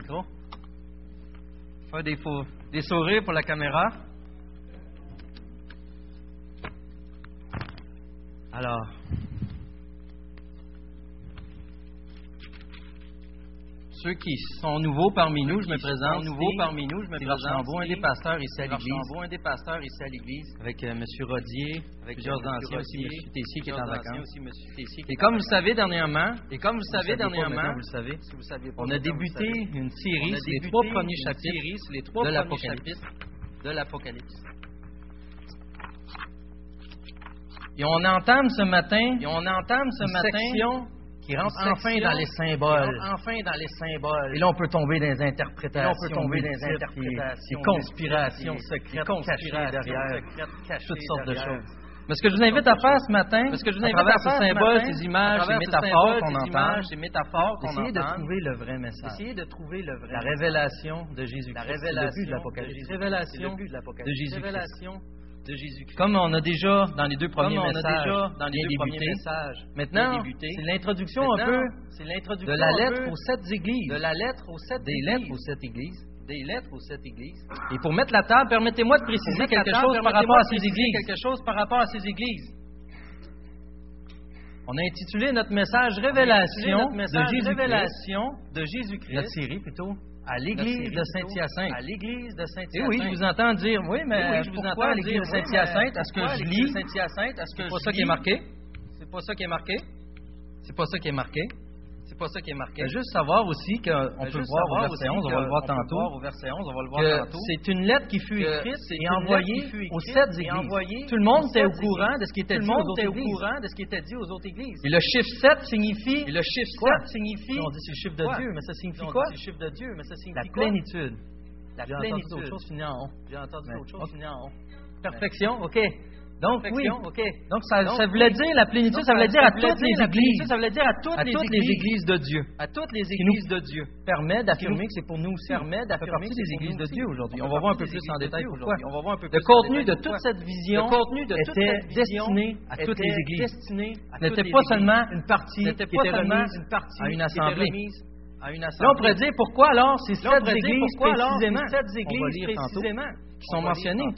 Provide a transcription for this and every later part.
micro. Faire des, faux, des sourires pour la caméra. qui sont nouveaux parmi nous. Je me présente. Nouveaux parmi nous. Je me présente. à un des pasteurs ici à l'Église. Avec euh, M. Rodier, avec plusieurs euh, aussi, M. Tessier qui est en vacances. Et comme vous savez dernièrement, et comme vous savez dernièrement, vous savez, on a débuté une série les trois premiers chapitres. De l'Apocalypse. Et on entame ce matin, et on entame ce matin qui rentre enfin dans les symboles. Et là, on peut tomber dans les interprétations. on peut tomber dans des interprétations. Des conspirations secrètes, cachées derrière. toutes sortes de choses. Mais ce que je vous invite à faire ce matin, ce que je vous invite à, travers ces symboles, ces images, ces métaphores qu'on entend, ces métaphores qu'on entend, de trouver le vrai message. Essayez de trouver le. La révélation de Jésus-Christ. La révélation de l'Apocalypse. Révélation de Jésus-Christ. Comme on a déjà dans les deux premiers messages, maintenant, c'est l'introduction un peu de la lettre aux sept églises. Des lettres aux sept églises. Et pour mettre la table, permettez-moi de préciser quelque chose par rapport à ces églises. On a intitulé notre message Révélation, de, Jésus Révélation de Jésus-Christ. La série plutôt à l'église de Saint-Hyacinthe. À oui, je vous entends dire, oui, mais oui, oui, je vous entends à l'église de Saint-Hyacinthe, à ce que je lis? Saint-Hyacinthe, à ce que C'est pas ça qui est marqué? C'est pas ça qui est marqué? C'est pas ça qui est marqué? pas ça qui est marqué. juste savoir aussi qu'on peut le voir. Au verset 11, on va le voir tantôt. C'est une lettre qui fut écrite et envoyée aux sept. Tout le monde était au courant de ce qui était dit aux autres églises. Et le chiffre 7 signifie On dit c'est le chiffre de Dieu, mais ça signifie quoi? La plénitude. J'ai entendu autre chose finir Perfection, OK. Donc, oui. Donc, ça, voulait dire la plénitude, ça, voulait dire à toutes les églises. Ça voulait dire à toutes, les, églises, de Dieu. À toutes les églises de Dieu. Permet d'affirmer que c'est pour nous aussi. Permet d'affirmer que des églises de Dieu aujourd'hui. On, va voir un peu plus en détail pourquoi. Le contenu de toute cette vision était destiné à toutes les églises. N'était pas seulement une partie qui était remise à une assemblée. À une assemblée. Là, on pourrait dire pourquoi alors ces sept églises précisément, qui sont mentionnées.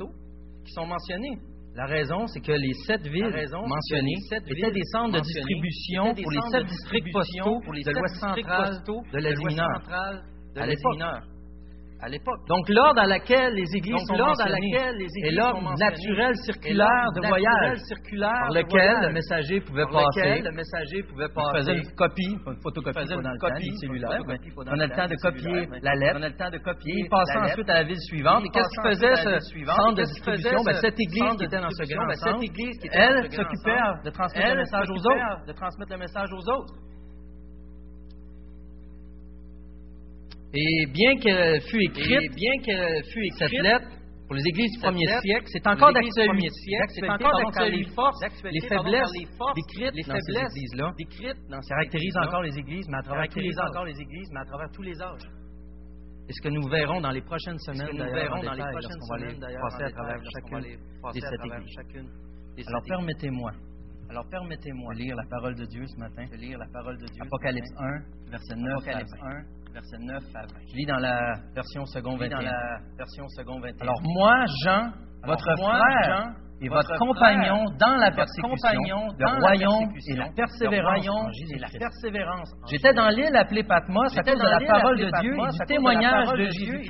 Qui sont mentionnées. La raison, c'est que les sept villes mentionnées étaient des centres de distribution pour les sept districts postaux de l'Ouest central de l'Asie mineure. À l'époque, donc l'ordre à laquelle les églises Donc, sont l'ordre à l'ordre naturel circulaire de voyage par lequel le messager pouvait passer. Il faisait une copie, une photocopie, une copie, cellulaire. On a le temps de copier la lettre. Il passait ensuite à la ville suivante. Et qu'est-ce qui faisait ce centre de distribution? Ben, cette ben, église qui était dans ce grand centre, elle s'occupait de transmettre le message aux autres. Et bien qu'elle fut écrite, cette lettre pour les églises du premier siècle, c'est encore d'actualité. Les forces, les faiblesses décrites les faiblesses les églises, mais encore les églises, mais à travers tous les âges. Et ce que nous verrons dans les prochaines semaines, dans les prochaines semaines, d'ailleurs, à travers chacune. Alors permettez-moi. De lire la parole de Dieu ce matin. Apocalypse 1, verset 9 à 20 verset 9 Je lis dans la version second 21. Alors moi, Jean, votre frère, et votre, compagnon dans la persécution, compagnon le royaume et la persévérance. J'étais dans l'île appelée Patmos à cause de la parole de Dieu et du témoignage de Jésus,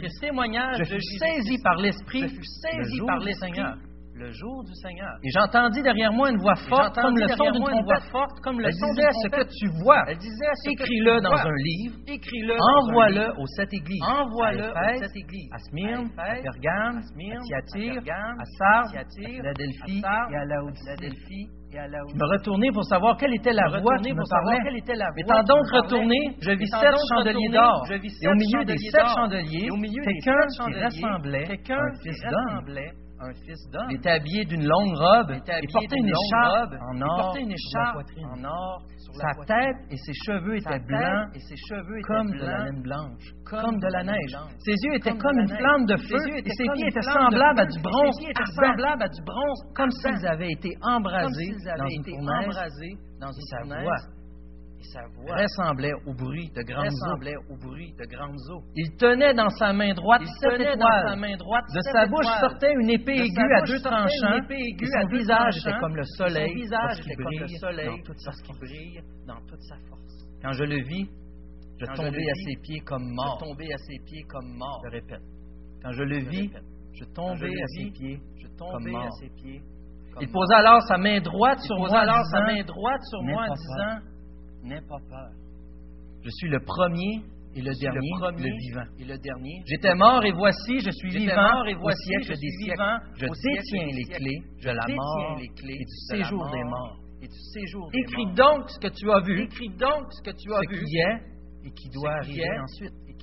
Je fus saisi par l'Esprit le jour du Seigneur. Et j'entendis derrière moi une voix forte comme le son d'une trompette. Forte, comme le Elle disait ce que tu vois. Écris-le dans un livre. Envoie-le aux sept églises. Envoie-le aux sept églises. À Smyrne, à Pergame, à Thyatire, à Sardes, à Philadelphie et à Laodicée. Je me retournai pour savoir quelle était la voix qui me parlait. Étant donc retourné, je vis sept chandeliers d'or. Et au milieu des sept chandeliers, quelqu'un qui ressemblait à un fils. Il était habillé d'une longue robe. Il, portait une, écharpe en or. Une écharpe sa tête et ses cheveux étaient blancs comme de la neige. Ses yeux étaient comme, une flamme de feu et ses pieds étaient semblables à du bronze semblables à du bronze, comme s'ils avaient été embrasés dans une fournaise et ressemblait au bruit de grandes eaux. Il tenait dans sa main droite Il sept de sa bouche sortait une épée aiguë à deux tranchants. Une son visage était comme le soleil, son visage était comme le soleil dans toute sa force. brille dans toute sa force. Quand je le vis, je Quand tombais à ses pieds comme mort. Je répète. Quand je le vis, je tombais à ses pieds. Il posa alors sa main droite sur moi, alors sa main droite sur moi en disant N'aie pas peur. Je suis le premier et le dernier, le, premier, vivant. J'étais mort et voici, je suis vivant mort et voici, au je des siècles. Je détiens les clés de la mort les clés et du séjour des morts. Écris donc ce que tu as vu. Écris donc ce que tu as ce. Qui est et qui doit arriver ensuite. Et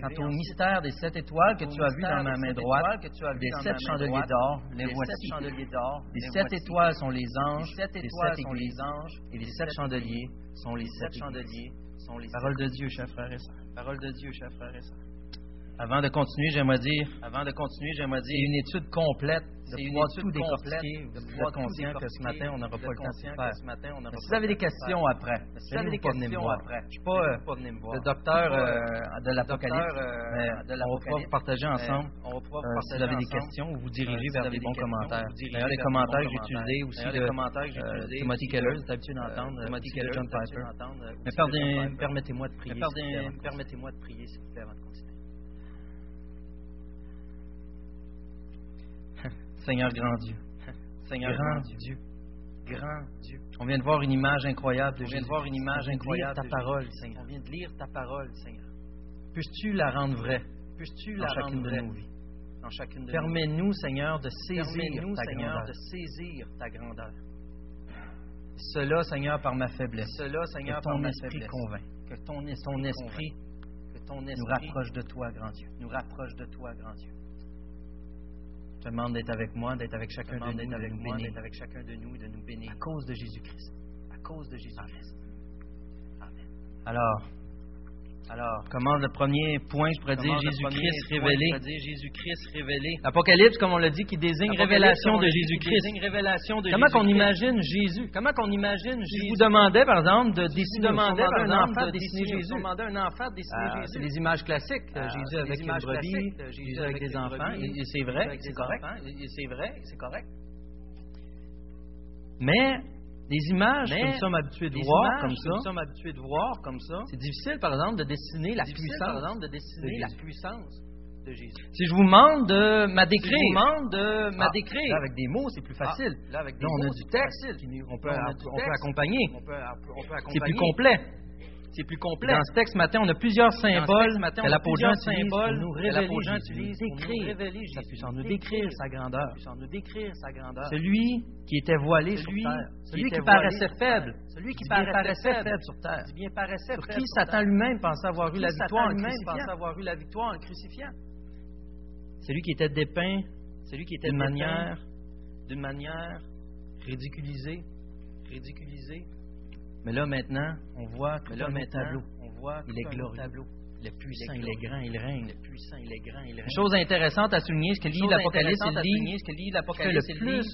Quant au mystère des sept étoiles que tu as vu dans ma main droite, des sept chandeliers d'or, les voici. Les sept étoiles sont les anges, les sept églises, et les sept chandeliers sont les sept chandeliers. Parole de Dieu, chers frères et sœurs. Parole de Dieu, chers frères et sœurs. Avant de continuer, j'aimerais dire, avant de continuer, j'aimerais dire, c'est une étude complète, de pouvoir tout décortiquer, de pouvoir être conscient que ce matin, on n'aura pas le temps de faire. Ce matin, euh, on si euh, vous avez des questions après, si vous avez des questions après, je ne suis pas le docteur de l'Apocalypse, mais on va pouvoir vous partager ensemble. Si vous avez des questions, vous vous dirigez vers des bons commentaires. D'ailleurs, les commentaires que j'ai utilisés aussi de Timothy Keller, c'est euh, habitué d'entendre, Timothy Keller, John Piper. Mais permettez-moi de prier, s'il vous plaît, avant de Seigneur grand Dieu. Seigneur grand, grand Dieu. Grand Dieu. On vient de voir une image incroyable de On vient de voir une image incroyable. ta parole, Seigneur. On vient de lire ta parole, Seigneur. Puisses-tu la rendre vraie? Puisses-tu la rendre vraie? de nos vies? En chacune de Permets nous, Seigneur, de saisir Permets-nous, ta Seigneur, grandeur. de saisir ta grandeur. Cela, Seigneur, par ma faiblesse. Cela, Seigneur, par ma faiblesse. Que ton esprit, ton esprit, que ton esprit nous rapproche de toi, grand Dieu. Nous rapproche de toi, grand Dieu te demande d'être avec moi, d'être avec chacun de nous, avec moi, d'être avec chacun de nous et de nous bénir. À cause de Jésus-Christ. À cause de Jésus-Christ. Amen. Alors, alors, comment le premier point, je pourrais dire Jésus-Christ révélé. Jésus-Christ comme on l'a dit, qui désigne révélation de Jésus-Christ. Comment qu'on imagine Jésus? Comment qu'on imagine Jésus? Je vous demandais, par exemple, de dessiner, demandais, par un enfant de dessiner ah, Jésus. un enfant de dessiner Jésus. C'est les images classiques. Jésus avec une brebis, Jésus avec des enfants. Et c'est vrai, c'est correct. C'est vrai, c'est correct. Mais des images que nous sommes habitués de voir comme ça. C'est difficile, par exemple, de dessiner la puissance. De Jésus. Si je vous demande de m'a décrire, ah, avec des mots, c'est plus ah, facile. Ah, là, on a du texte, on peut accompagner. C'est plus complet. C'est plus complexe. Dans ce texte matin, on a plusieurs symboles matin, que l'apôtre Jean utilise nous révéler sa grandeur. puissance, nous décrire sa grandeur. Celui qui était voilé celui, sur terre. Celui qui, qui paraissait faible. Celui qui paraissait faible, faible sur terre. Bien paraissait sur qui Satan lui-même pensait avoir eu la victoire en crucifiant. avoir eu la victoire en crucifiant. Celui qui était dépeint celui qui était d'une manière, d'une manière ridiculisée, ridiculisée, mais là maintenant, on voit que là maintenant, tableau. on voit il est glorieux. Tableau. Le puissant, il est grand, il règne. Le puissant, il est grand, il règne. Une chose intéressante à souligner, ce que lit l'Apocalypse, il le plus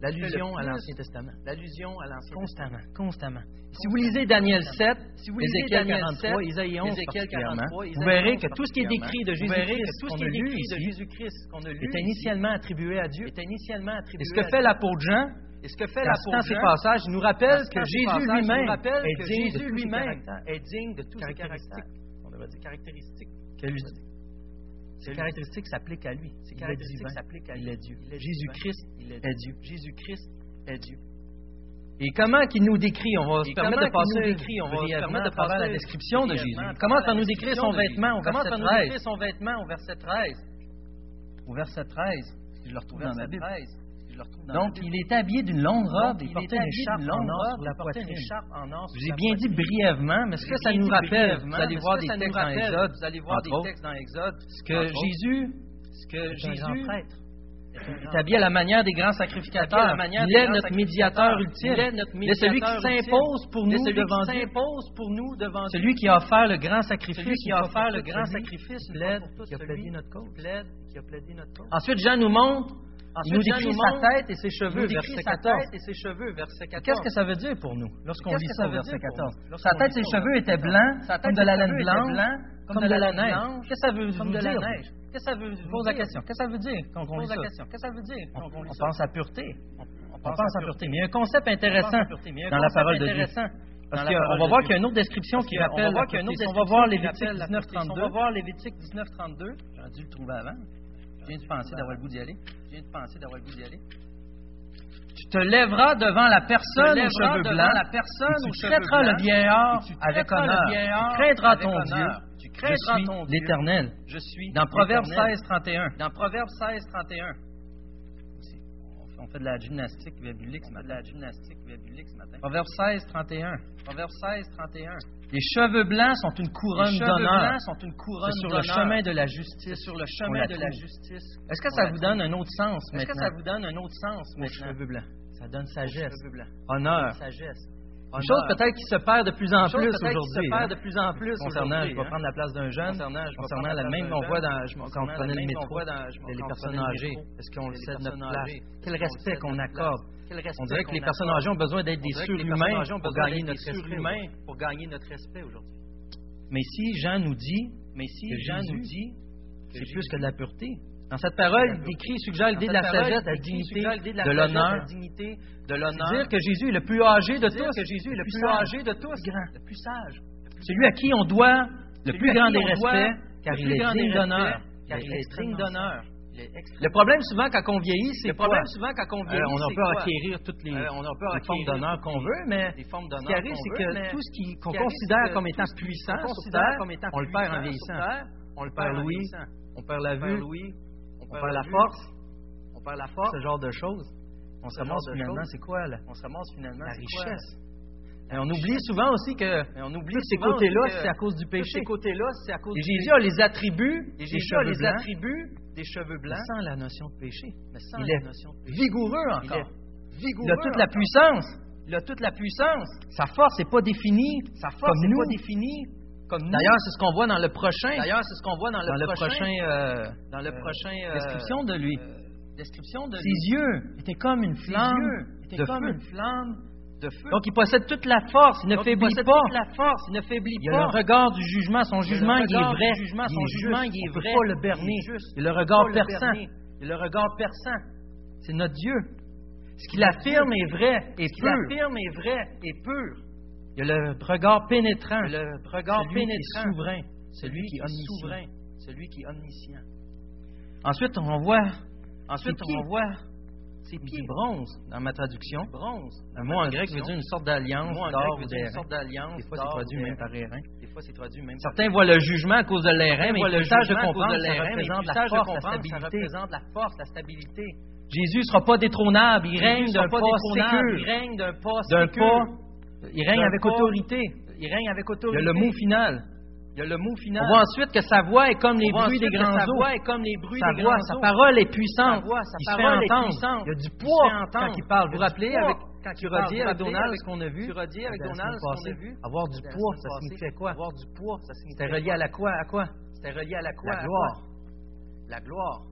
l'allusion à l'Ancien Testament. L'allusion Constamment, constamment. Si vous lisez Daniel 7, si vous lisez Daniel 43, Isaïe 11 vous verrez que tout ce qui est décrit de Jésus-Christ qu'on initialement attribué à Dieu. Et ce que fait l'apôtre Jean, et ce que fait l'apôtre ces passages nous rappelle que Jésus lui-même est, digne de toutes ses caractéristiques. On devrait dire caractéristiques. Que caractéristiques s'appliquent à lui. Ses caractéristiques s'appliquent à lui. Il est Dieu. Jésus-Christ est Dieu. Jésus-Christ est Dieu. Et comment qu'il nous décrit On va se permettre de passer décrit, on de la description de Jésus. Comment ça nous décrit son vêtement? Au verset 13 Comment nous décrit son vêtement au verset 13 Au verset 13, je le retrouve dans ma Bible. Donc, il est habillé d'une longue robe, il portait une écharpe en or sur la poitrine. Je vous ai bien dit brièvement, mais ce que ça nous rappelle, vous allez voir des textes dans l'Exode, ce que Jésus, ce que Jésus, est habillé à la manière des grands sacrificateurs. Il est notre médiateur ultime. Il est celui qui s'impose pour nous devant Dieu. Celui qui a offert le grand sacrifice. Celui qui a offert le grand sacrifice. Qui a plaidé notre cause. Ensuite, Jean nous montre décrit verset sa 14. tête et ses cheveux, verset 14. Qu'est-ce que ça veut dire pour nous lorsqu'on lit ça verset dire pour 14? nous Sa tête, lit ses cheveux étaient 14? blancs, Sa comme de la laine blanche, comme de la neige. Qu'est-ce que ça veut comme de la dire? neige. Qu'est-ce que ça veut Je vous pose la question. Qu'est-ce que ça veut dire quand on lit Pose la ça? question. Qu'est-ce que ça veut dire On, quand on lit on ça? pense à pureté. On pense à pureté. Mais il y a un concept intéressant il dans la parole de Dieu. Parce qu'on va voir qu'il y a une autre description qui rappelle on va voir Lévitique rappelle la pureté. Si On 19.32. va voir Lévitique 19.32. J'aurais dû le trouver avant. Viens de penser d'avoir le goût d'y aller? Je viens de penser d'avoir le goût d'y aller? Tu te lèveras devant la personne aux cheveux blancs. la personne tu traiteras le vieillard avec honneur. Tu craindras ton. Dieu. Tu Je craindras suis ton Dieu. l'Éternel. Je suis Dans Proverbe l'Éternel. 16, 31. Dans Proverbe 16, 31. On fait de la gymnastique biblique ce matin. de la gymnastique ce matin. Proverbe 16, 31. Proverbe 16, 31. Les cheveux blancs sont une couronne d'honneur. sont une couronne C'est sur le chemin de la justice. sur le chemin de la justice. Est-ce que ça vous donne un autre sens Est-ce que maintenant? ça vous donne un autre sens maintenant? cheveux blancs? Ça donne sagesse, honneur. Sagesse. Une chose peut-être qui se perd de plus en Une plus aujourd'hui. hein. de plus en plus Concernant, je vais hein. prendre la place d'un jeune. Concernant, je la même, place on d'un voit dans, quand on prenait le métro, les personnes âgées. Est-ce qu'on le sait de notre place? Quel qu'on respect qu'on accorde? On dirait que les qu'on personnes âgées ont besoin d'être des surhumains pour gagner notre respect. surhumains pour gagner notre respect aujourd'hui. Mais si Jean nous dit, Mais si Jean nous dit c'est plus que de la pureté. Dans cette parole, il décrit, suggère l'idée de la sagesse, de la il dignité, de sagesse, l'honneur. la dignité, de C'est l'honneur. dire que Jésus est le plus âgé de tous, que Jésus est le plus âgé de tous, le plus grand. le plus sage, celui à qui on doit le plus grand des respects, car il est digne d'honneur. car il est digne. Il Le problème souvent quand on vieillit, c'est quoi? problème souvent quand on vieillit, Euh, on peut quoi? acquérir toutes les, Euh, on les formes d'honneur qu'on veut, mais ce qui arrive, c'est que tout ce qu'on considère comme étant puissant on le perd en vieillissant. On le perd vieillissant. on perd la vue, on perd la force, on perd la force, ce genre de choses. On se ramasse finalement, c'est quoi là? on se ramasse finalement La richesse. Et on oublie souvent aussi que Et on oublie tous ces côtés-là, c'est à cause du péché. ces côtés-là, c'est à cause Et Jésus a les attributs des cheveux les blancs, attributs des cheveux mais blancs, sans la notion de péché. mais sans Il la est notion de péché. Vigoureux Il encore. est vigoureux. Il a toute la puissance. Il a toute la puissance. Sa force n'est pas définie Sa force n'est nous. pas définie. D'ailleurs, c'est ce qu'on voit dans le prochain, D'ailleurs, c'est ce qu'on voit dans le dans le prochain, prochain euh, dans le euh, prochain euh, description de lui. euh, description de Ses lui. yeux étaient comme une Ses flamme yeux étaient de comme feu. une flamme de feu. Donc, il possède toute la force, il ne Donc, il faiblit possède pas. toute la force, il ne faiblit Il y a pas. le regard du jugement, son Il jugement, il est vrai. jugement, il son est jugement, il est On peut vrai. pas le Il berner. Il le regard peut perçant. Il le regard perçant. C'est notre Dieu. Ce qu'il affirme est vrai et Ce qu'il pur. affirme est vrai et pur. Il y a le regard pénétrant. Le regard celui qui est pénétrant. souverain. Celui qui est omniscient. souverain. Celui qui est omniscient. Ensuite, on voit Ensuite, on voit ses du bronze dans ma traduction. Bronze. Le mot en grec veut dire une sorte d'alliance d'or ou d'airain. sorte d'alliance. Des fois, c'est traduit même par airain. Des fois, c'est traduit même Certains voient le jugement à cause de l'airain, mais le sage de comprendre, ça représente la force, la comprendre, ça stabilité. représente la force, la stabilité. Jésus ne sera pas détrônable, il règne d'un pas sécure, règne d'un pas, il règne avec pas. autorité. Il règne avec Il y autorité. a le mot final. Il y a le mot final. On voit ensuite que sa voix est comme les bruits des grands sa eaux. voix est comme les bruits Sa des voix, grands sa parole est puissante. Sa voix, sa il parole est entendre. puissante. Il y a du poids quand il parle. Vous vous rappelez poids avec quand tu redis avec Donald ce qu'on a vu? Tu redis avec Donald ce qu'on a vu? Avoir du poids, ça signifiait quoi? Avoir du poids, ça signifiait C'était relié à la quoi À quoi? C'était relié à la quoi? La gloire. La gloire.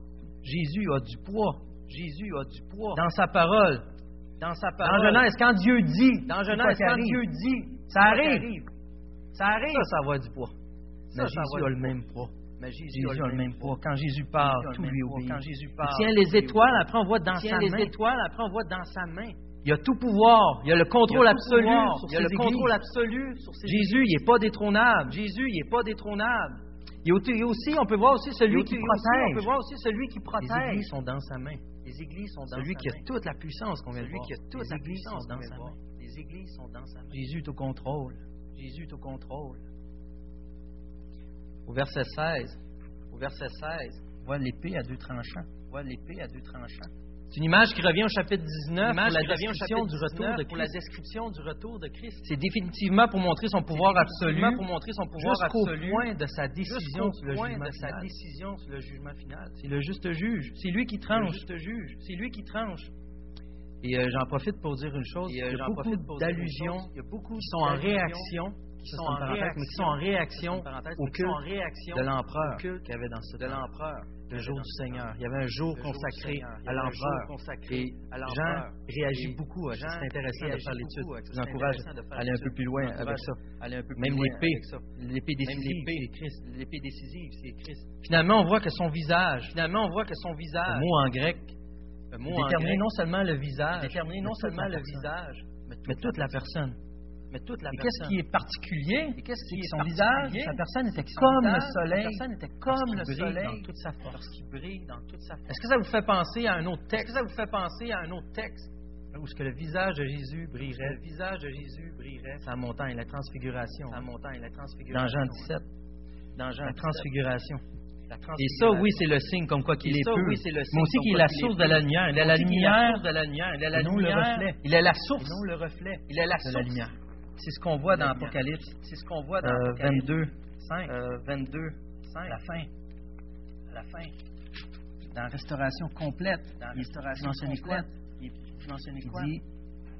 Jésus a du poids Jésus a du poids dans sa parole. Dans sa Dans parole. Genèse, quand Dieu dit, Dans Genèse, quand arrive? Dieu dit, Ça qui arrive. Ça arrive. Ça, ça va du poids. Ça, Mais ça Jésus a le même poids. Mais Jésus, Jésus a le même poids. Quand Jésus parle, tout lui obéit. Quand Jésus Il parle, tient tout les étoiles, après on voit dans Il tient sa les main. étoiles, après on voit dans sa main. Il y a tout pouvoir. Il y a le contrôle Il absolu sur Il y a le ses contrôle églises. absolu sur ses Jésus, il n'est pas détrônable. Jésus, il n'est pas détrônable. Il a aussi- il on peut voir aussi celui Et qui aussi, On protège. peut voir aussi celui qui Les protège. églises sont dans sa main. Les églises sont dans Celui sa qui a main. toute la puissance qu'on vient de Celui voir. qui a toute Les la églises puissance sont dans sa voir. main. Les églises sont dans sa main. Jésus est au contrôle. Jésus est au contrôle. Au verset 16, Au verset 16, on voit l'épée à deux tranchants. voit l'épée à deux tranchants. C'est une image qui revient au chapitre 19 L'image pour la description du retour 19 de pour la Christ. description du retour de Christ. C'est définitivement pour montrer son pouvoir absolu pour montrer son pouvoir jusqu'au absolu point de sa décision sur le jugement de sa final. décision sur le jugement final. C'est le juste juge. C'est lui qui Le tranche. juste juge, c'est lui qui tranche. Et euh, j'en profite pour dire une chose. Et, euh, il y a j'en beaucoup profite pour dire une d'allusions chose. Il y a beaucoup qui sont en réaction qui sont en qui sont réaction au culte de l'empereur au culte qu'il y avait dans ce de l'empereur, le jour du Seigneur. Il y avait un jour consacré à l'empereur. Et Jean réagit beaucoup à ça. Jean C'est intéressant de réagit faire l'étude. beaucoup à ça. Je vous C'est encourage intéressant de faire à aller un peu l'étude. plus loin Je vous avec encourage ça. à aller un peu plus Même loin l'épée, avec ça. l'épée Même décisive, l'épée, c'est Christ. l'épée décisive, c'est Christ. Finalement, on voit que son visage, Finalement, on voit que son le visage, mot en grec, le mot en grec, non seulement le visage, non seulement le visage, mais toute la personne. Mais toute la Et qu'est-ce qui est particulier Et qu'est-ce qui est son visage, sa personne était comme le soleil, personne était comme le soleil dans toute sa force. brille dans toute sa force. Est-ce que ça vous fait penser à un autre Est-ce texte? que ça vous fait penser à un autre texte? Où ce que le visage de Jésus brillerait le visage de Jésus brillerait sa montagne, la transfiguration, sa montagne, la transfiguration. dans Jean 17, Dans Jean la 17, transfiguration. Et ça, oui, c'est le signe comme quoi qu'il est ça, pur. oui, c'est le mais signe aussi comme qu'il est la est source de la lumière. Il est la Aussi est lumière, source de la lumière. Il est la lumière, reflet. Il est la source non le reflet. Il est la de source la lumière. C'est ce qu'on voit dans. Apocalypse. C'est ce qu'on voit dans Euh, Apocalypse. 22, 5. 22, 5. à la fin. À la fin. Dans la restauration complète. Dans restauration il complète. Il, quoi? dit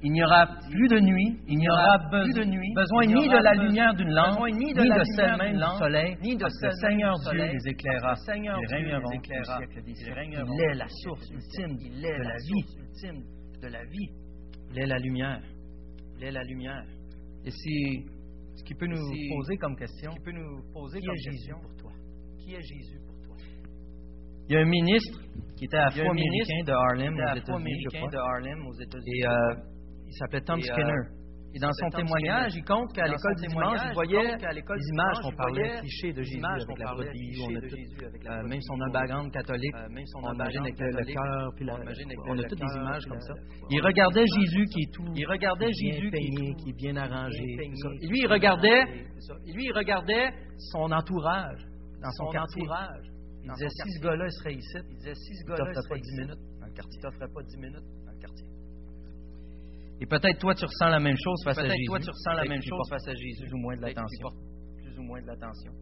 il n'y aura plus de nuit, il n'y aura plus de nuit, besoin ni de la lumière d'une lampe, ni de, de celle même du lampe, soleil, ni de parce que celle le Seigneur Dieu les éclairera. Seigneur Ils régneront des siècles. Il est la source ultime siècles. Il est de la vie. de la vie. Il est la lumière. Il est la lumière. Et c'est ce qui peut nous poser comme question, Qui peut nous poser qui comme est Jésus question pour toi? Qui est Jésus pour toi? Il y a un ministre qui était afro-américain de Harlem aux États-Unis, je crois. de Harlem aux États-Unis. Et euh, il s'appelait Tom Et, euh, Skinner. Et dans son témoignage, il compte qu'à l'école du dimanche, il voyait les images qu'on parlait clichés de Jésus images avec qu'on la parlait brebis, on a euh, même son background catholique, Euh, même son on imagine avec le, cœur, puis la, on a toutes des images comme ça. Il regardait Jésus qui est tout, Il regardait Jésus qui est peigné, tout qui est bien arrangé. lui, il regardait lui, il regardait son entourage dans son, entourage. Il disait, si ce gars-là serait ici, Il disait, si ce gars-là serait pas 10 ici, minutes dans le quartier. il t'offrait pas 10 minutes dans le quartier. Et peut-être toi, tu ressens la même chose face à Peut-être Jésus. toi, tu ressens la Peut-être même chose face à Jésus. Plus ou moins de Peut-être l'attention. plus ou moins de l'attention.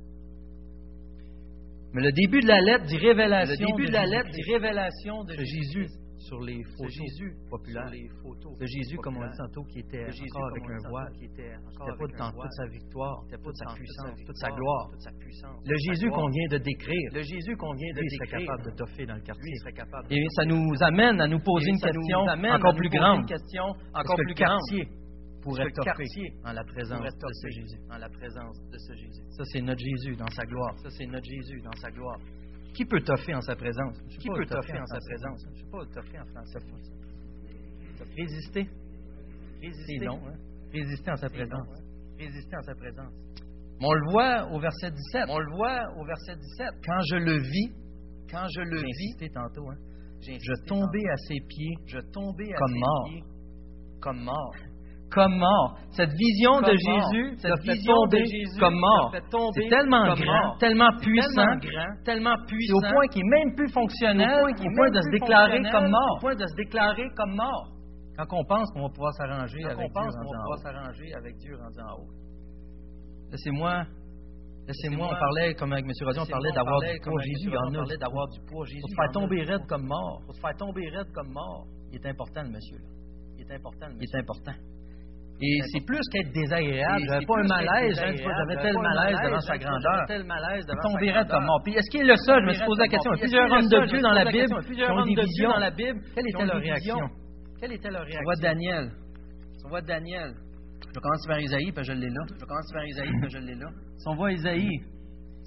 Mais le début de la lettre dit révélation. Le début de la lettre dit révélation de Jésus sur les photos Jésus populaires. les photos De Jésus, comme on dit tantôt, qui était Jésus, encore avec un voile. qui C'était pas dans toute sa victoire, toute sa puissance, toute sa gloire. Le Jésus qu'on vient de décrire, Le Jésus qu'on vient de lui, il serait capable de toffer dans le quartier. Et ça nous amène à nous poser une question encore plus grande. Une question Est-ce encore plus quartier pourrait quartier en la présence de ce Jésus? en la présence de ce Jésus. Ça, c'est notre Jésus dans sa gloire. Ça, c'est notre Jésus dans sa gloire. Qui peut toffer en sa présence? Qui peut toffer en sa présence? Je ne sais pas toffer en français. Résister. Résister. C'est long, hein? Résister en sa présence. Résister en sa présence. Mais on le voit au verset 17. On le voit au verset 17. Quand je le vis, Quand je le vis, tantôt, hein, je tombais à ses pieds je tombais à comme ses mort. pieds comme mort. Comme mort. Cette vision de. Jésus, Cette vision de Jésus comme mort. C'est tellement grand, tellement puissant, tellement puissant, au point qu'il n'est même plus fonctionnel, au point de se déclarer comme mort. Au point de se déclarer comme mort. Quand on pense qu'on va pouvoir s'arranger avec on pense Dieu qu'on rendu va en pouvoir haut. s'arranger avec Dieu rendu en haut. Laissez-moi, laissez-moi, on parlait, comme avec M. Rodion, on parlait d'avoir du poids. Jésus, en parlait d'avoir du poids. Jésus, Pour se faire tomber raide comme mort, Pour se faire tomber raide comme mort. il est important, le monsieur. Là. Il est important. le Il est important. Et C'est plus qu'être désagréable. J'avais pas un malaise, j'avais tel malaise devant sa grandeur. tel malaise devant sa Tomber raide grandeur. comme mort. Puis est-ce qu'il est le seul? Je me suis posé la question. Plusieurs hommes de Dieu dans la Bible ont des visions. dans la Bible. Quelle était leur réaction? Quelle était leur On réaction? voit Daniel. On voit Daniel. Je commence par Isaïe, puis je l'ai là. Je commence par Isaïe, puis je l'ai là. Si on voit Isaïe,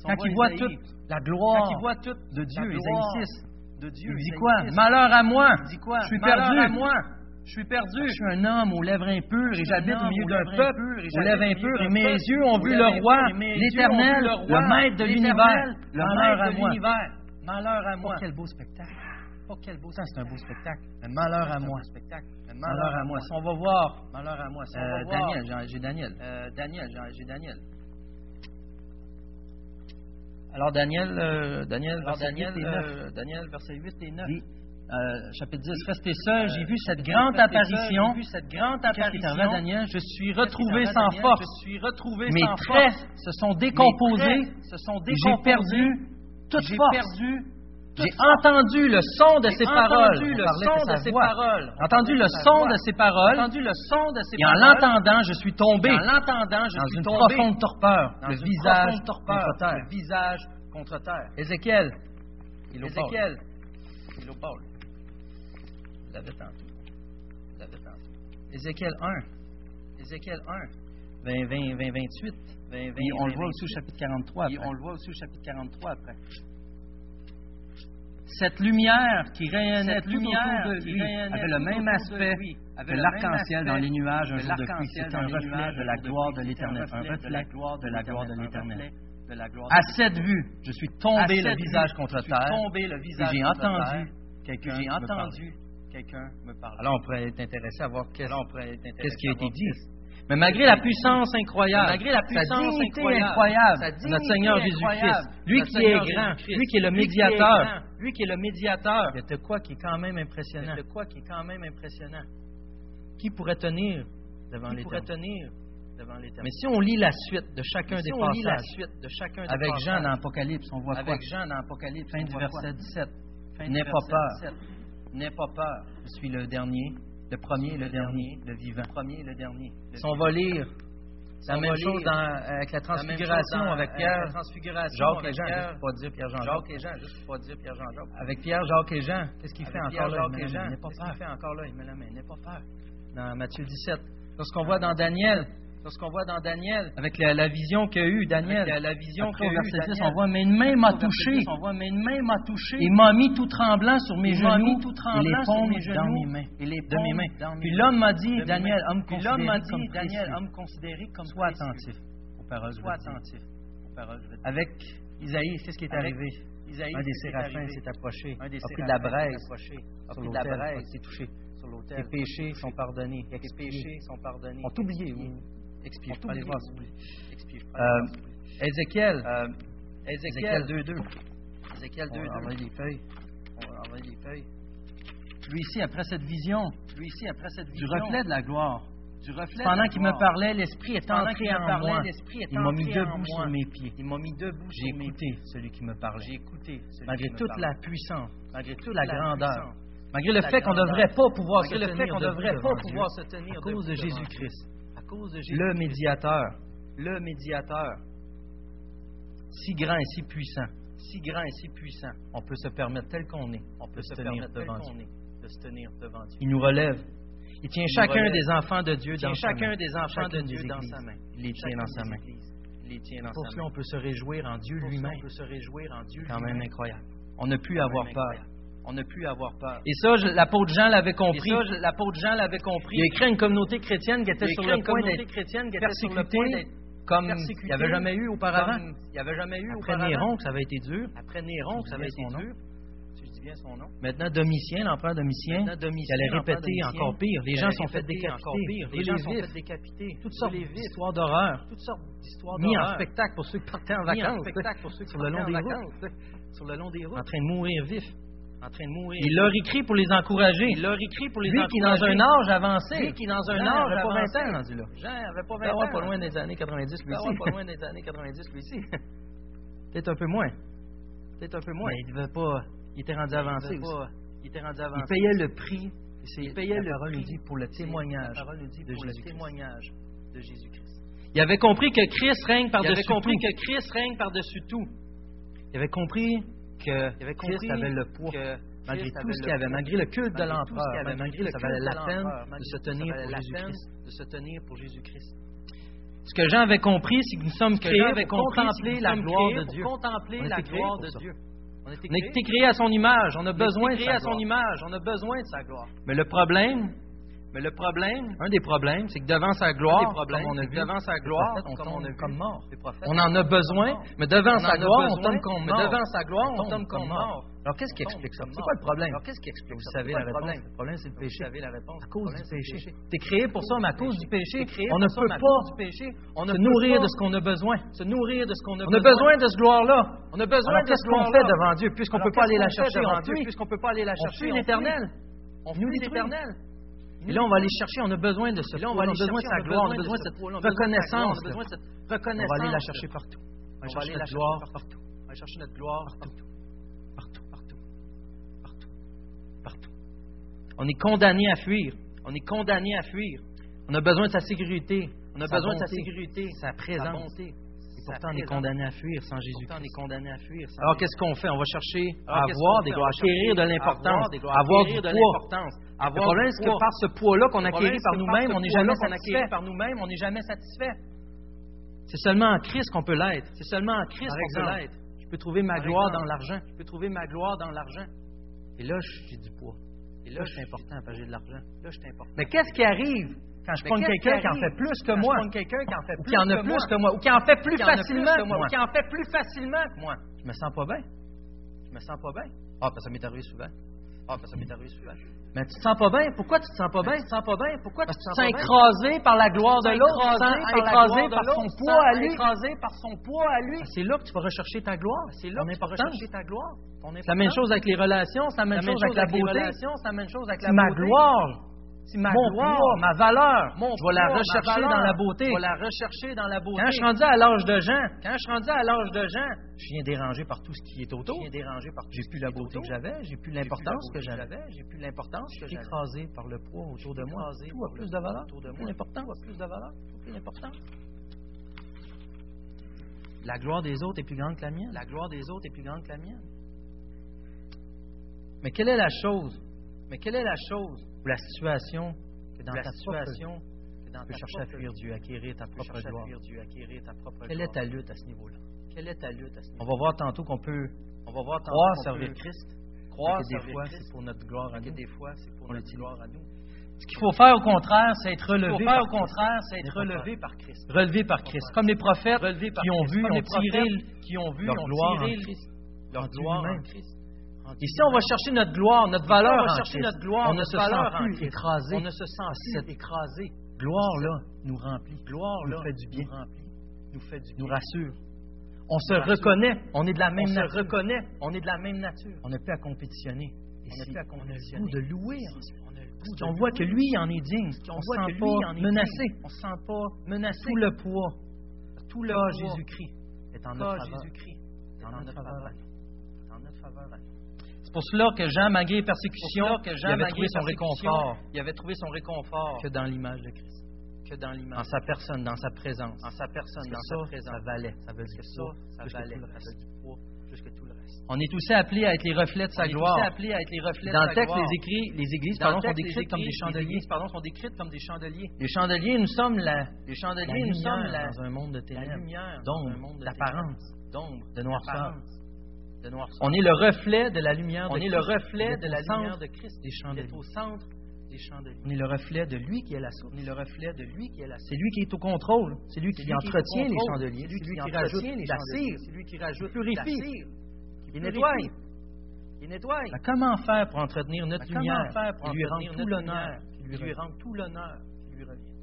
on quand il voit toute la gloire de Dieu, Isaïe gloire 6, de Dieu, il dit quoi? 6, Malheur à moi! Je suis Malheur perdu. Je suis perdu. Je suis un homme aux lèvres impures et j'habite au milieu d'un peuple aux lèvres impures et mes yeux ont vu le roi, l'éternel, le maître de l'univers. Malheur à moi. l'univers. Malheur à moi. Oh, quel beau spectacle. Oh, quel beau Ça, c'est un beau spectacle. Mais malheur à moi. spectacle. Malheur à moi. Si on va voir Malheur à moi. Si on euh, va Daniel, j'ai- Daniel. euh, Daniel, j'ai- Daniel. Alors Daniel, euh, Daniel, Alors verset Daniel, 8 et 9. euh, Daniel, verset 8 et 9 euh, chapitre 10, restez seuls, euh, j'ai vu cette grande apparition. Vu cette grande apparition. Daniel? Je suis retrouvé sans force. Mes traits se sont décomposés. J'ai perdu toute force. J'ai entendu le son de ses paroles. Entendu le son de ses paroles. entendu le son de ses paroles Et en l'entendant, je suis tombé. dans une profonde torpeur. le visage contre terre. Le visage contre terre. Ézéchiel. Ézéchiel. Paul l'avais Ézéchiel 1. 1. 28. Et on le voit aussi au chapitre 43 après. On le voit aussi au chapitre 43 après. Cette lumière qui rayonnait tout lumière autour de lui avait le même aspect que l'arc-en-ciel dans les nuages un jour de. C'est un reflet de la gloire de l'Éternel. Un reflet de la gloire de l'Éternel. À cette vue, je suis tombé le visage contre terre. J'ai entendu quelqu'un. J'ai entendu Quelqu'un me parle. Alors, on pourrait être intéressé à voir qu'est-ce qu qui a été dit. Mais malgré la puissance incroyable, malgré la puissance sa incroyable, incroyable notre Seigneur Jésus-Christ, lui qui est grand, lui qui est le médiateur, lui qui est le médiateur, il y a de quoi qui est quand même impressionnant. Qui pourrait tenir devant les Mais si on lit la suite de chacun des passages, avec Jean dans Apocalypse, on voit avec quoi? Jean dans Apocalypse, fin du verset 17. N'aie pas peur. N'aie pas peur. Je suis le dernier, le premier, le, le dernier, le vivant. Le premier, le dernier. On va lire la euh, même chose dans, avec euh, la transfiguration avec Pierre, avec Jacques et Jean, Pierre, juste pour dire Pierre Jean. Jacques et Jean, juste pour dire Pierre Jean. Avec Pierre, Jacques et Jean, qu'est-ce qu'il fait, encore là? Il me Qu'est-ce qu'il fait encore là? Il me la met, n'aie pas peur. Dans Matthieu 17, lorsqu'on voit dans Daniel, Lorsqu'on voit dans Daniel, avec la, vision qu'a eue Daniel, la, vision qu'a eue verset 10, on voit Mes mains m'a touché, on voit Mes mains m'a touché, et m'a mis tout tremblant sur mes genoux, tout et les paumes mes genoux, dans mes mains, et les de mes mains. Puis l'homme m'a dit, Daniel, homme considéré comme sois attentif aux attentif. Avec Isaïe, c'est ce qui est arrivé. Isaïe, un des séraphins s'est approché, a pris de la braise, a pris de la braise, s'est touché. Les péchés sont pardonnés. Les péchés sont pardonnés. On t'oubliait, Expire, je peux aller voir, s'il vous plaît. Ézéchiel. Ézéchiel 2.2. Ézéchiel 2.2. On va les feuilles. On va envoyer les feuilles. Lui ici, après cette vision, lui ici, après cette vision, du reflet de la gloire, du reflet pendant qu'il me parlait, l'esprit est entré en parlait, moi. Il m'a mis debout sur mes pieds. Il m'a mis debout J'ai écouté celui qui me parlait. J'ai écouté malgré toute la puissance, malgré toute la grandeur, malgré le fait qu'on ne devrait pas pouvoir se tenir à cause de Jésus-Christ le médiateur, le médiateur, si grand et si puissant, si grand et si puissant, on peut se permettre tel qu'on est, on peut se, permettre devant Dieu. Est, de se tenir devant Dieu. Il nous relève. Il tient chacun des enfants de Dieu dans sa main. chacun des enfants de Dieu dans sa main. Il les tient dans sa main. Pour cela, on peut se réjouir en Dieu lui-même. Quand même incroyable. On n'a plus à avoir peur. On n'a plus avoir peur. Et ça, l'apôtre Jean l'avait compris. l'apôtre Jean l'avait compris. Il a écrit une communauté chrétienne qui était sur le point d'être persécutée comme il n'y avait jamais eu auparavant. Il avait jamais eu Après. Néron, que ça avait été dur. Après Néron, que ça avait été dur. Bien son nom. Maintenant, Domitien, l'empereur Domitien, Domitien allait répéter encore pire. Les gens sont faits décapiter. Les gens sont faits décapiter. Toutes sortes d'histoires d'horreur. Toutes sortes d'histoires d'horreur. Mis en spectacle pour ceux qui partaient en vacances. Sur le long des routes. Sur le long des routes. En train de mourir vifs en train de mourir. Il leur écrit pour les encourager. Il leur écrit pour les Lui encourager. qui est dans un âge avancé. Lui qui est dans un Jean âge avait avancé. Pas 20 ans, là. Jean avait pas 20 ans. Avoir hein. pas loin des années 90, lui ici. pas loin des années 90, lui ici. Peut-être un peu moins. Peut-être un peu moins. Mais il devait pas. Il était rendu avancé. Il, pas, il était rendu avancé. Il payait le prix. Il payait le prix. Nous dit pour le témoignage. La parole nous pour le témoignage de Jésus-Christ. Il avait compris que Christ règne par-dessus tout. Il avait compris que Christ règne par-dessus tout. Il avait compris que euh, Christ avait le poids. Malgré tout ce qu'il avait, malgré le culte de l'empereur, malgré le ça valait la peine de se tenir pour Jésus-Christ. De se tenir pour Jésus-Christ. Ce que Jean avait compris, c'est que nous sommes créés pour contempler la gloire de Dieu. Contempler la gloire de Dieu. On a été créé à son image, on a besoin de sa gloire. Mais le problème, mais le problème, un des problèmes, c'est que devant sa gloire, on devant sa gloire, on tombe comme mort. On en a besoin, mais devant sa gloire, on tombe comme mort. Alors qu'est-ce qui explique ça? C'est quoi le problème? Vous savez la réponse? Le problème, c'est le péché. Vous la réponse? À cause du péché. T'es créé pour ça, mais à cause du péché, on ne peut pas se nourrir de ce qu'on a besoin. Se nourrir de ce qu'on a besoin. On a besoin de ce gloire-là. On a besoin de ce qu'on fait devant Dieu, puisqu'on peut pas aller la chercher en Dieu, puisqu'on peut pas aller la chercher. On l'Éternel. On nous l'Éternel. Et là, on va aller chercher, on a besoin de ce on, a besoin de sa gloire, on a besoin de cette reconnaissance. On va aller la chercher partout. On va aller chercher notre gloire partout. Partout, partout, partout, partout. On est condamné à fuir. On est condamné à fuir. On a besoin de sa sécurité. On a besoin de sa sécurité, sa présence. Et pourtant, on est condamné à fuir sans Jésus. Sans Alors, qu'est-ce qu'on fait? On va chercher à avoir des gloires, acquérir de l'importance, avoir du poids. Le problème, c'est que par ce poids-là qu'on acquérit par nous-mêmes, on n'est jamais satisfait. par nous-mêmes, on n'est jamais satisfait. C'est seulement en Christ qu'on peut l'être. C'est seulement en Christ qu'on peut l'être. Je peux trouver ma gloire dans l'argent. Je peux trouver ma gloire dans l'argent. Et là, j'ai du poids. Et Là, là, c'est important parce que j'ai de l'argent. Là, je t'importe. Mais qu'est-ce qui arrive quand je prends quelqu'un qui en fait plus que moi? qui en fait Ou plus qui en a que plus que moi? Ou qui en fait plus facilement que que moi? qui en fait plus facilement que moi? Je me sens pas bien. Je me sens pas bien. Ah, parce que ça m'est arrivé souvent. Ah, ben, ça m'est arrivé souvent. Mais tu te sens pas bien? Pourquoi tu te sens pas bien? Tu te sens pas bien? Pourquoi tu Parce te que sens pas bien? écrasé par la gloire de l'autre, écrasé par son poids à lui. écrasé par son poids à lui. C'est là que tu vas rechercher ta gloire. C'est là que tu vas rechercher ta gloire. C'est la même chose avec les relations, c'est la même chose avec la beauté. c'est la même chose avec la ma gloire. C'est ma mon gloire. poids, ma valeur. Mon je vais la rechercher valeur. dans la beauté. Je vais la rechercher dans la beauté. Quand je suis rendu à l'âge de Jean, Quand je suis rendu à l'âge de Jean, je viens dérangé par tout ce qui est autour. je viens dérangé par J'ai plus la beauté autour. que j'avais, j'ai plus l'importance que j'avais. j'ai plus l'importance que j'avais. Écrasé par le poids autour de moi. Tout a plus de valeur, autour de moi. plus de valeur, plus d'importance. La gloire des autres est plus grande que la mienne. La gloire des autres est plus grande que la mienne. Mais quelle est la chose Mais quelle est la chose ou la situation que dans la ta situation que dans tu peux ta chercher à fuir Dieu, acquérir ta propre gloire? fuir Dieu, acquérir ta propre Quelle est ta lutte à ce niveau-là? Quelle est ta lutte à ce On niveau va voir tantôt qu'on peut On va voir tantôt croire servir Christ, croire que des fois c'est pour notre gloire à nous. des fois c'est pour On notre gloire à nous. Ce qu'il faut faire au contraire, c'est être relevé faire par au contraire, c'est être relevé par Christ. relevé par Christ. Comme les prophètes qui ont vu, ont tiré prophètes qui ont vu, leur gloire tiré en Christ. leur gloire en. Christ. Dieu Ici, on va chercher notre gloire, notre Ici, on valeur va chercher notre gloire, on ne se valeur sent en plus écrasé. On ne se sent plus écrasé. gloire-là nous remplit, Gloire nous là, fait du bien, nous remplit, nous fait du nous bien, rassure. On se Nous reconnaît, on est de la On même se nature. reconnaît, on est de la même nature. On n'a plus à compétitionner. On n'a plus à on a le compétitionner. goût de louer. On voit que lui en est digne. On On ne sent pas menacé. On ne se sent pas menacé. Tout le poids, Tout le Jésus-Christ est en du notre corps faveur. Jésus-Christ est notre faveur. En notre faveur. C'est pour cela que Jean, malgré les persécutions, Pour cela que Jean, il avait malgré trouvé son persécution, réconfort Il avait trouvé son réconfort que dans l'image de Christ. que dans En sa personne, dans sa présence. En sa personne, Parce que dans ça, sa présence. ça valait. Ça veut Parce dire que ça, ça, ça plus que valait. tout le Ça reste. fait du poids plus que tout le reste. On est aussi appelé à être les reflets de On sa est gloire. aussi appelé à être les reflets Dans de le sa texte, gloire. les, écrits, les églises pardon, sont les décrites comme des les chandeliers. églises, pardon, sont décrites comme des chandeliers. Les chandeliers, nous sommes la, Les la chandeliers, nous sommes lumière la, dans un monde de la ténèbres, lumière d'ombre, d'apparence. d'ombre, de noirceur. On est le reflet de la lumière de On est Christ. le reflet de est la lumière de Christ. des Il est chandeliers. au centre des chandeliers. On est le reflet de lui qui est la source. On est le reflet de lui qui est la C'est lui qui est au contrôle. C'est lui qui lui est entretient les chandeliers. C'est lui qui rajoute entretient les la cire. C'est lui qui rajoute purifie. la cire. Qui Il nettoie. Il nettoie. Comment faire pour entretenir notre lumière faire pour lui rendre tout l'honneur qui lui revient? rend tout l'honneur qui lui revient?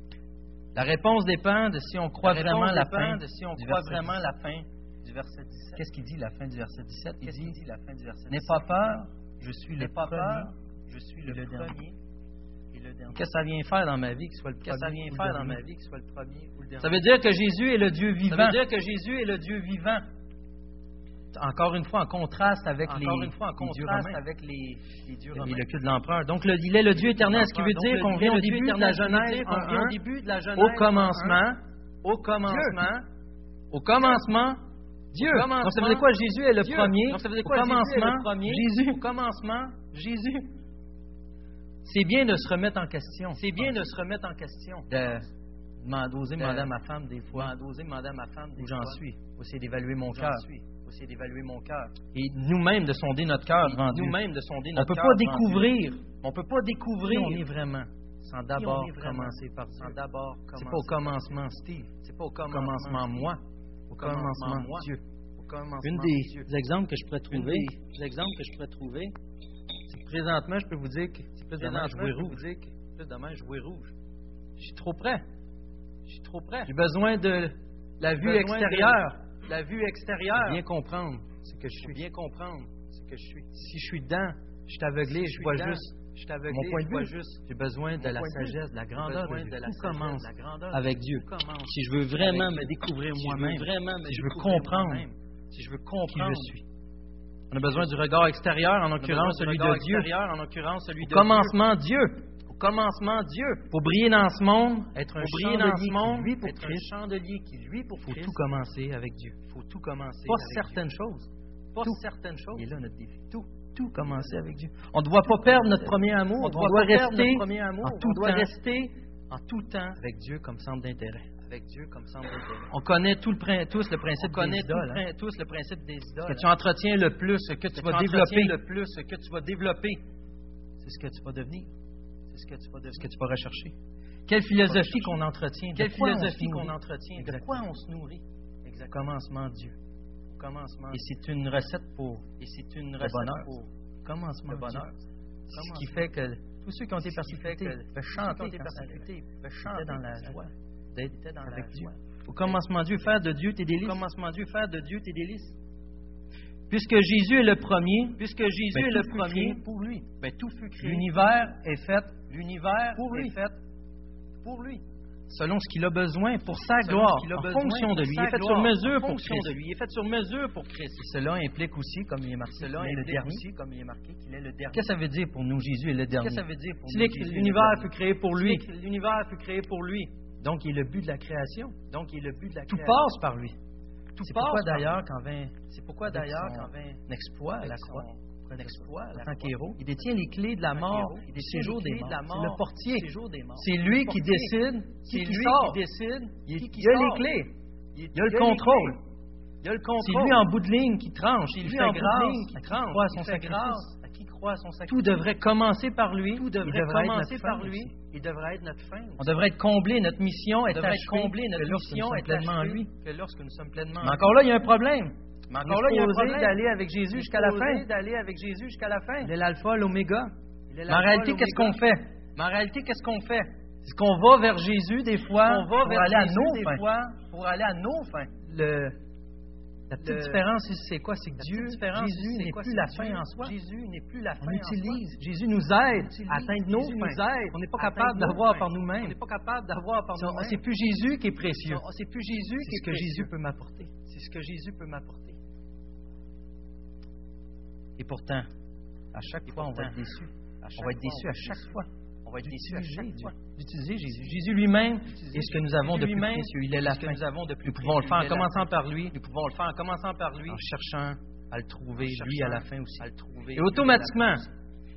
La réponse dépend de si on croit La vraiment la fin de si on croit vraiment 17. la fin verset 17. Qu'est-ce qu'il dit la fin du verset 17 Il dit dit la fin du verset N'aie 17? pas peur, je suis le pas premier. peur, je suis et le, le dernier. premier. Qu'est-ce que ça vient faire dans ma vie qu'il soit le que ça premier vient faire dans ma vie, soit le premier ou le dernier? Ça veut dire que Jésus est le Dieu Ça vivant. veut dire que Jésus est le Dieu vivant. Encore une fois, en contraste avec les, une fois, en les dieux contraste romains. avec les, les dieux Et romains. le culte de l'empereur. Donc, le- il est le Dieu éternel, ce qui veut dire qu'on vient au début de la Genèse dire qu'on vient 1, au début de la Genèse au commencement, Au commencement, au commencement, Dieu. Donc, ça veut dire quoi? Jésus est le Dieu. premier? Donc, ça veut dire Au quoi? Commencement, premier? Jésus. Au commencement, Jésus. C'est bien de se remettre en question. C'est bien de se remettre en question. de d'oser De- demander à ma femme des fois d'oser demander à ma femme des où j'en suis, essayer d'évaluer mon où cœur. Aussi d'évaluer mon cœur. Et nous-mêmes de sonder notre cœur devant Dieu. Nous-mêmes de sonder On ne notre peut cœur pas découvrir. On peut pas découvrir on est vraiment sans d'abord commencer par sans d'abord C'est pas au commencement Steve. C'est pas au commencement, moi, commencement commencement moi. Dieu. Une des exemples que je pourrais trouver, des exemples que je pourrais trouver, c'est que présentement, je peux vous dire que c'est plus demain, vous rouge. plus demain, je vois rouge. Je suis trop près. Je suis trop près. J'ai besoin de la vue extérieure de La vue extérieure. bien comprendre ce que je suis. bien comprendre ce que je suis. Si je suis dedans, je suis aveuglé, Si je suis vois dedans, juste Je suis aveuglé, mon point de vue. juste J'ai besoin de Mon la sagesse, de la grandeur de Dieu. de la Tout commence avec Dieu. Si je veux vraiment me découvrir moi-même, si je veux comprendre moi-même, si je veux qui je suis. On a besoin du regard extérieur, en l'occurrence celui de Dieu. Au commencement, Dieu. Au commencement, Dieu. Pour briller dans ce monde, être un chandelier dans ce monde, qui luit pour être un Christ, chandelier qui lui pour il faut tout commencer avec Dieu. Il faut tout commencer. Pas certaines choses. Pas tout. certaines choses. Est là notre défi. Tout, tout commencer avec Dieu. On ne doit pas perdre notre premier amour. On On, doit rester notre premier amour. en tout On doit temps rester en tout temps avec Dieu comme centre d'intérêt. avec Dieu comme centre d'intérêt. On connaît tout le, prin- tous le On principe connaît des idoles, tout- hein. tous le principe des Ce que tu entretiens le plus, ce que tu vas développer, le plus, ce que tu vas développer, c'est ce que tu vas devenir, c'est ce que tu vas c'est ce devenir. que tu vas rechercher. Quelle philosophie qu'on entretient, de Quelle quoi on se philosophie nourrit? qu'on entretient, de Exactement. quoi on se nourrit? Au Exactement. commencement, Dieu. Au commencement. Et c'est une recette pour Et c'est une le recette bonheur. pour commencement, le bonheur. Ce qui fait que tous ceux qui ont été persécutés peuvent chanter peuvent chanter dans la joie d'être avec Dieu. joie. Au commencement, Dieu, faire de Dieu tes Au délices. commencement, Dieu faire de Dieu tes délices. Puisque Jésus est le premier, Puisque Jésus Ben, est le premier, pour lui, ben, tout fut créé. l'univers est fait L'univers pour lui. est fait pour lui. Selon ce qu'il a besoin pour sa gloire, en fonction de lui. Il est fait sur mesure pour Christ. Il est fait sur mesure pour Christ. Et cela implique aussi, comme il est marqué, qu'il est le dernier. aussi, comme il est marqué, qu'il est le dernier. Qu'est-ce que ça veut dire pour nous, Jésus est le dernier? Qu'est-ce que ça veut dire pour nous, l'univers fut créé pour lui, Si L'univers fut créé pour lui. donc il est le but de la création. Donc, il est le but de la Tout passe par lui. Tout C'est pourquoi d'ailleurs, quand vint C'est pourquoi d'ailleurs, quand vint exploit à la croix, exploit en tant qu'héros, il détient les clés de la mort les des clés de morts. C'est le portier. des. C'est lui qui décide qui, qui lui sort. qui décide Il, il a les clés. Il, a le contrôle. clés. Il a le C'est lui en bout de ligne qui tranche. C'est Il lui fait en bout de ligne qui tranche. croit son sacrifice? grâce à qui croit à son sacrifice? Tout devrait commencer par lui. Tout devrait commencer par lui. aussi. Il devrait être notre fin. On devrait être comblé, notre mission est achevée comblé, notre que mission est pleinement lui. que lorsque nous sommes pleinement Mais en encore là, il y a un problème. On encore là, il y a un problème. d'aller avec Jésus jusqu'à la fin. d'aller avec Jésus jusqu'à la fin. Il est l'alpha, l'oméga. En réalité, qu'est-ce qu'on fait? En réalité, qu'est-ce qu'on fait? C'est qu'on va vers Jésus des fois On va pour vers aller à Jésus nos des fins? fois pour aller à nos fins? Le- la petite Le- différence, c'est quoi? C'est que Dieu, Jésus n'est plus la que fin en soi. Jésus n'est plus la fin On utilise. Jésus nous aide On à atteindre nos fins. nous aide On n'est pas à capable d'avoir par On nous-mêmes. n'est pas capable d'avoir par nous-mêmes. C'est plus Jésus qui est précieux. C'est plus Jésus qui ce est que précieux. Jésus peut m'apporter. C'est ce que Jésus peut m'apporter. Et pourtant, à chaque fois, on va être déçu. On va être déçu à chaque fois. On va être déçu à chaque fois. D'utiliser Jésus. Jésus lui-même est ce que nous avons de plus précieux. Il est la ce que fin. nous avons de plus Nous pouvons le faire en commençant par lui, Nous pouvons le faire en commençant par lui, en cherchant à le trouver, lui, à la fin aussi. à le trouver. Et automatiquement, Et ça,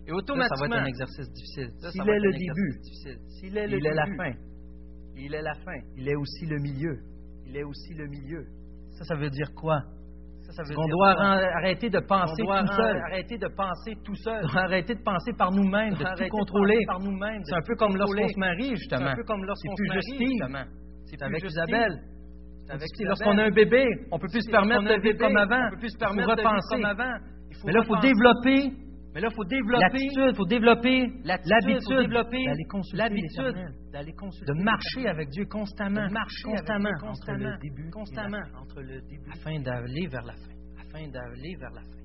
ça automatiquement, va être un exercice difficile. S'il est le début. S'il est il est la fin. Il est la fin. Il est aussi le milieu. Il est aussi le milieu. Ça, ça veut dire quoi? Ça, ça veut Qu'on dire doit arrêter de penser On doit tout seul. arrêter de penser tout seul. On arrêter de penser par nous-mêmes, On de tout contrôler. par nous-mêmes. C'est un peu comme lorsqu'on se marie, C'est justement. un peu comme lorsqu'on C'est plus se marie, justement. C'est C'est avec. Isabelle. C'est C'est. Lorsqu'on a un bébé, on peut plus se permettre de vivre comme avant. On peut plus se permettre de vivre repenser. comme avant. Mais là, il faut développer Mais là, il faut développer l'attitude, il faut développer l'habitude l'habitude d'aller consulter de marcher avec Dieu constamment, de marcher constamment, avec Dieu entre le début constamment entre le début afin d'aller vers la fin. afin d'aller vers la fin.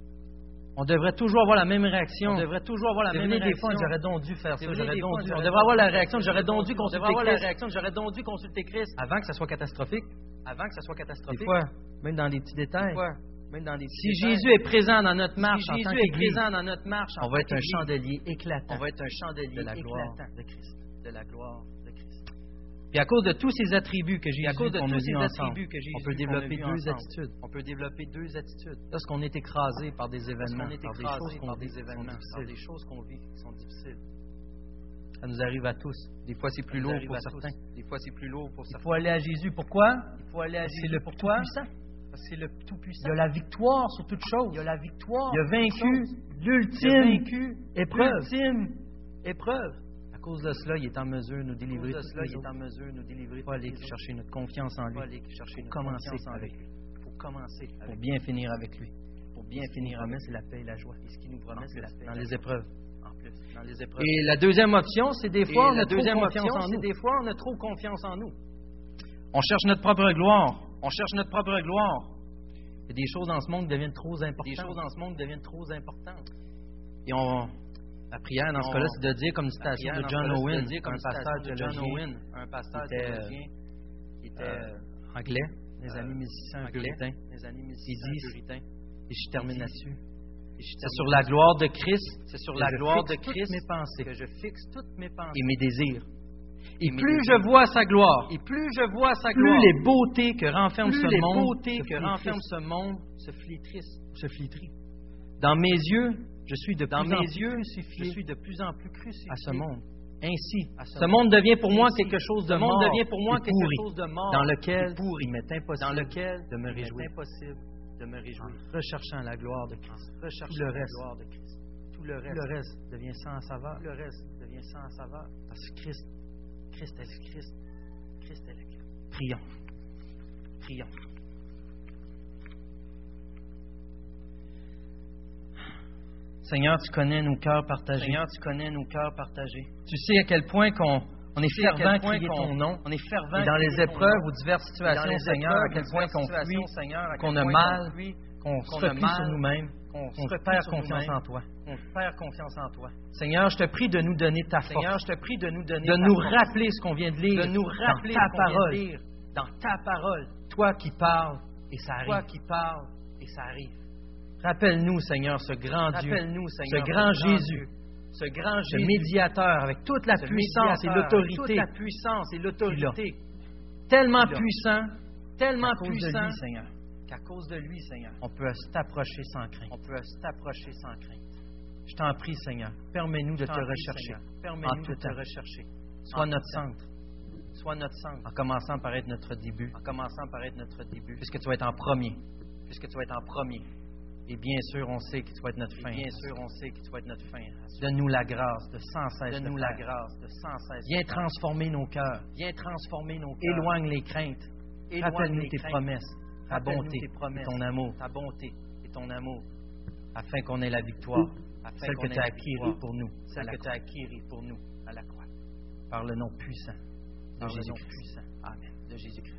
On devrait toujours avoir la même réaction. On devrait toujours avoir la même venu des réaction. fois, j'aurais donc dû faire ça, j'aurais des donc dû. On devrait avoir la réaction, j'aurais donc dû On consulter avoir la Christ réaction, j'aurais donc dû consulter Christ avant que ça soit catastrophique. avant que ça soit Des catastrophique. fois, même dans les petits détails. Des fois, même dans des Si. Jésus est présent dans notre marche si en Jésus tant qu'Église, présent dans notre marche, en on va être un chandelier éclatant on va être un chandelier de la gloire de Christ. de la gloire de Christ. Puis à cause de tous ces attributs que Et Jésus à cause de tous a ces vus ensemble, attributs que Jésus on peut développer deux attitudes. On peut développer deux attitudes. Lorsqu'on est écrasé par des événements, par des écrasé choses qu'on par vit des par choses qu'on vit qui sont difficiles. ça nous arrive à tous. Des fois, c'est plus lourd pour certains. Des fois, c'est plus lourd pour Il certains. faut aller à Jésus. Pourquoi? Il faut aller à C'est le Pourquoi? C'est le Il Tout-Puissant. y a la victoire sur toute chose. Il y a la victoire. Il a vaincu Il a l'ultime épreuve. À cause de cela, il est en mesure de nous À délivrer cause de cela, il est en mesure de nous délivrer. Il faut aller chercher notre confiance en Il faut lui aller chercher confiance en lui. Pour commencer pour avec bien finir avec lui. Pour bien finir avec c'est la paix et la joie Et ce qui nous promet, c'est la paix. dans les épreuves. En plus, dans les épreuves. Et la deuxième option, c'est des Et fois, on la a trop deuxième confiance option, en c'est nous. des fois, on a trop confiance en nous. On cherche notre propre gloire. On cherche notre propre gloire. Il y a des choses dans ce monde qui deviennent trop Des importantes. choses dans ce monde deviennent trop importantes. Et on, la prière, dans ce On- cas-là, c'est de dire, comme une citation de John ce Owen, de comme un John théologien, Owen, un passage qui était, qui était euh, anglais, les euh, amis musiciens anglais, puritains. les amis Il musiciens dit, puritains. et je termine là-dessus. C'est sur la gloire de Christ, c'est sur la gloire de Christ mes pensées que je fixe toutes mes pensées et mes désirs. Et plus je vois sa gloire, Et plus je vois sa plus gloire, les beautés que renferme plus ce les monde beautés que renferme ce monde se flétrissent. se flétrit. Dans mes yeux, je suis de Dans plus mes en plus yeux, crucifié je suis de plus en plus crucifié à ce monde. Ainsi, à ce ce monde devient pour moi quelque chose de mort devient pour moi et quelque pourri, chose de mort dans lequel pourri, il m'est impossible dans lequel de me réjouir. impossible de me réjouir. En recherchant la gloire de Christ. En recherchant Tout le la reste. gloire de Christ. Tout le Tout reste, le reste devient sans saveur. tout le reste devient sans saveur. Parce que Christ, Christ est le Christ. Christ est le Christ. prions. Prions. Seigneur, tu connais nos cœurs partagés. Seigneur, tu connais nos cœurs partagés. tu sais à quel point qu'on on est fervent crier ton nom. On est fervent. Et dans les épreuves ou diverses situations, Seigneur, à quel point qu'on fuit, qu'on a mal, qu'on se replie sur nous-mêmes, qu'on se perd confiance en toi. qu'on perd confiance en toi. Seigneur, je te prie de nous donner ta Seigneur, force, je te prie de nous donner de ta nous force, rappeler ce qu'on vient de lire. De nous rappeler dans ta ce qu'on vient de parole. lire. Dans ta parole. Toi qui parles et ça Toi arrive. qui parles et ça arrive. Rappelle-nous, Seigneur, ce grand Dieu, Rappelle-nous, Seigneur, ce grand ce Jésus, ce grand ce Jésus, médiateur avec toute la ce puissance et l'autorité, toute la puissance et l'autorité, tellement puissant tellement puissant lui, Seigneur. Qu'à cause de lui, Seigneur, On peut t'approcher sans crainte. on peut t'approcher sans crainte. Je t'en prie, Seigneur, permets-nous de te rechercher. Permets-nous de te rechercher. Sois notre centre, Sois notre centre, en commençant par être notre début, en commençant par être notre début, puisque tu vas être en premier. puisque tu vas être en premier. Et bien sûr, on sait que tu vas être notre Et fin. bien sûr, on sait que tu vas être notre fin. Donne-nous la grâce de sans cesse Donne-nous la grâce de sans cesse. Viens transformer nos cœurs. Viens transformer nos cœurs. Éloigne les craintes. Rappelle-nous tes craintes. promesses, ta bonté, tes promesses, et ton amour, ta bonté et ton amour, afin qu'on ait la victoire, afin celle que tu as acquise pour nous, celle que tu as acquise pour nous à la croix. par le nom puissant de Jésus-Christ. puissant. Amen. De Jésus-Christ.